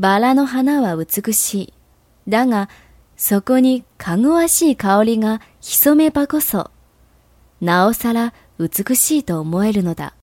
バラの花は美しい。だが、そこにかぐわしい香りが潜めばこそ、なおさら美しいと思えるのだ。